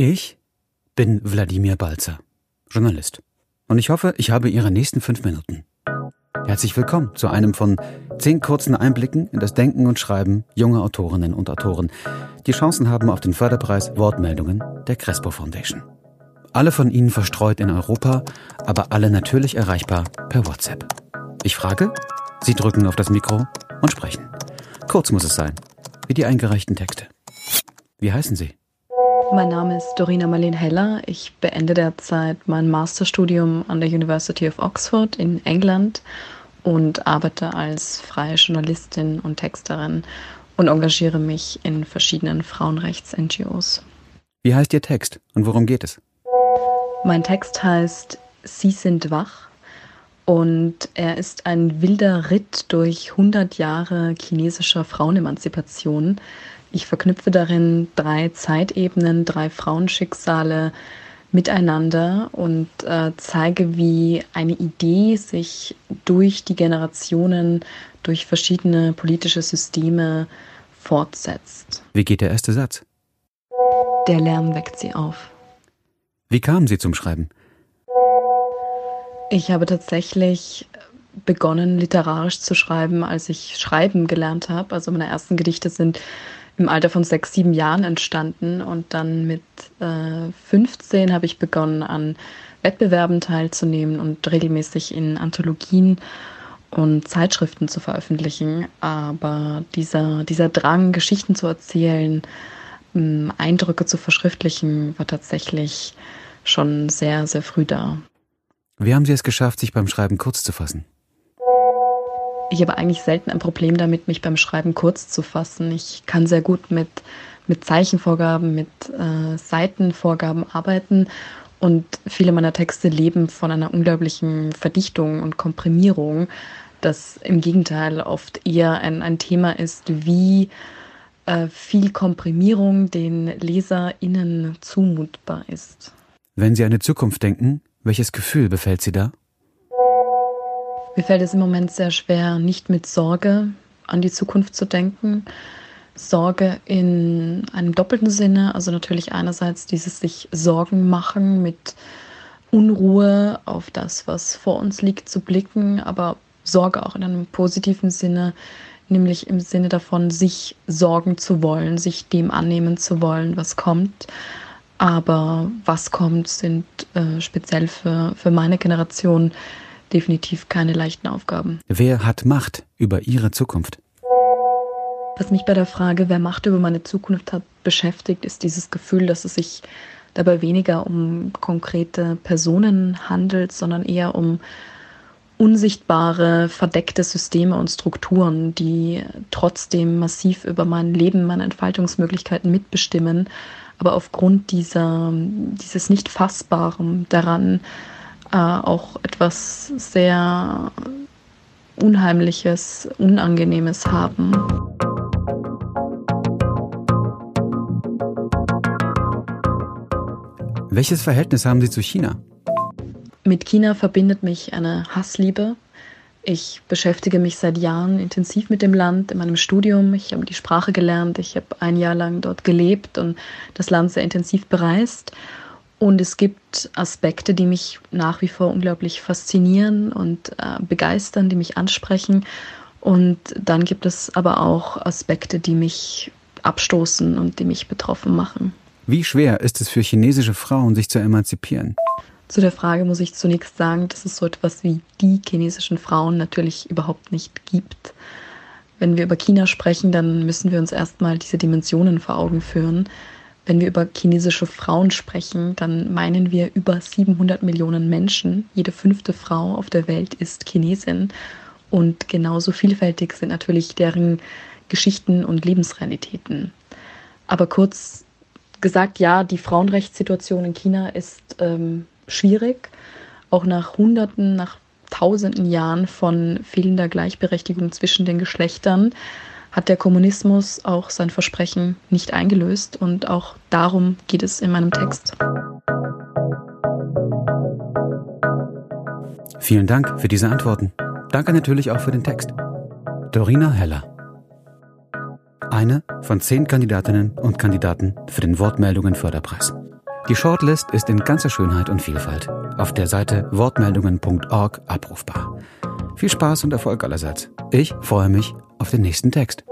Ich bin Wladimir Balzer, Journalist. Und ich hoffe, ich habe Ihre nächsten fünf Minuten. Herzlich willkommen zu einem von zehn kurzen Einblicken in das Denken und Schreiben junger Autorinnen und Autoren, die Chancen haben auf den Förderpreis Wortmeldungen der Crespo Foundation. Alle von Ihnen verstreut in Europa, aber alle natürlich erreichbar per WhatsApp. Ich frage, Sie drücken auf das Mikro und sprechen. Kurz muss es sein, wie die eingereichten Texte. Wie heißen Sie? Mein Name ist Dorina Marlene Heller. Ich beende derzeit mein Masterstudium an der University of Oxford in England und arbeite als freie Journalistin und Texterin und engagiere mich in verschiedenen Frauenrechts-NGOs. Wie heißt Ihr Text und worum geht es? Mein Text heißt Sie sind wach und er ist ein wilder Ritt durch 100 Jahre chinesischer Frauenemanzipation. Ich verknüpfe darin drei Zeitebenen, drei Frauenschicksale miteinander und äh, zeige, wie eine Idee sich durch die Generationen, durch verschiedene politische Systeme fortsetzt. Wie geht der erste Satz? Der Lärm weckt sie auf. Wie kamen Sie zum Schreiben? Ich habe tatsächlich begonnen, literarisch zu schreiben, als ich schreiben gelernt habe. Also meine ersten Gedichte sind im Alter von sechs, sieben Jahren entstanden und dann mit äh, 15 habe ich begonnen, an Wettbewerben teilzunehmen und regelmäßig in Anthologien und Zeitschriften zu veröffentlichen. Aber dieser, dieser Drang, Geschichten zu erzählen, ähm, Eindrücke zu verschriftlichen, war tatsächlich schon sehr, sehr früh da. Wie haben Sie es geschafft, sich beim Schreiben kurz zu fassen? Ich habe eigentlich selten ein Problem damit, mich beim Schreiben kurz zu fassen. Ich kann sehr gut mit, mit Zeichenvorgaben, mit äh, Seitenvorgaben arbeiten und viele meiner Texte leben von einer unglaublichen Verdichtung und Komprimierung, das im Gegenteil oft eher ein, ein Thema ist, wie äh, viel Komprimierung den LeserInnen zumutbar ist. Wenn Sie an die Zukunft denken, welches Gefühl befällt Sie da? Mir fällt es im Moment sehr schwer, nicht mit Sorge an die Zukunft zu denken. Sorge in einem doppelten Sinne, also natürlich einerseits dieses sich Sorgen machen, mit Unruhe auf das, was vor uns liegt, zu blicken, aber Sorge auch in einem positiven Sinne, nämlich im Sinne davon, sich sorgen zu wollen, sich dem annehmen zu wollen, was kommt. Aber was kommt, sind äh, speziell für, für meine Generation definitiv keine leichten Aufgaben. Wer hat Macht über Ihre Zukunft? Was mich bei der Frage, wer Macht über meine Zukunft hat, beschäftigt, ist dieses Gefühl, dass es sich dabei weniger um konkrete Personen handelt, sondern eher um unsichtbare, verdeckte Systeme und Strukturen, die trotzdem massiv über mein Leben, meine Entfaltungsmöglichkeiten mitbestimmen, aber aufgrund dieser, dieses nicht Fassbaren daran äh, auch etwas sehr Unheimliches, Unangenehmes haben. Welches Verhältnis haben Sie zu China? Mit China verbindet mich eine Hassliebe. Ich beschäftige mich seit Jahren intensiv mit dem Land in meinem Studium. Ich habe die Sprache gelernt. Ich habe ein Jahr lang dort gelebt und das Land sehr intensiv bereist. Und es gibt Aspekte, die mich nach wie vor unglaublich faszinieren und äh, begeistern, die mich ansprechen. Und dann gibt es aber auch Aspekte, die mich abstoßen und die mich betroffen machen. Wie schwer ist es für chinesische Frauen, sich zu emanzipieren? Zu der Frage muss ich zunächst sagen, dass es so etwas wie die chinesischen Frauen natürlich überhaupt nicht gibt. Wenn wir über China sprechen, dann müssen wir uns erstmal diese Dimensionen vor Augen führen. Wenn wir über chinesische Frauen sprechen, dann meinen wir über 700 Millionen Menschen. Jede fünfte Frau auf der Welt ist Chinesin. Und genauso vielfältig sind natürlich deren Geschichten und Lebensrealitäten. Aber kurz gesagt, ja, die Frauenrechtssituation in China ist ähm, schwierig. Auch nach Hunderten, nach Tausenden Jahren von fehlender Gleichberechtigung zwischen den Geschlechtern hat der Kommunismus auch sein Versprechen nicht eingelöst und auch darum geht es in meinem Text. Vielen Dank für diese Antworten. Danke natürlich auch für den Text. Dorina Heller. Eine von zehn Kandidatinnen und Kandidaten für den Wortmeldungen Förderpreis. Die Shortlist ist in ganzer Schönheit und Vielfalt auf der Seite wortmeldungen.org abrufbar. Viel Spaß und Erfolg allerseits. Ich freue mich auf den nächsten Text.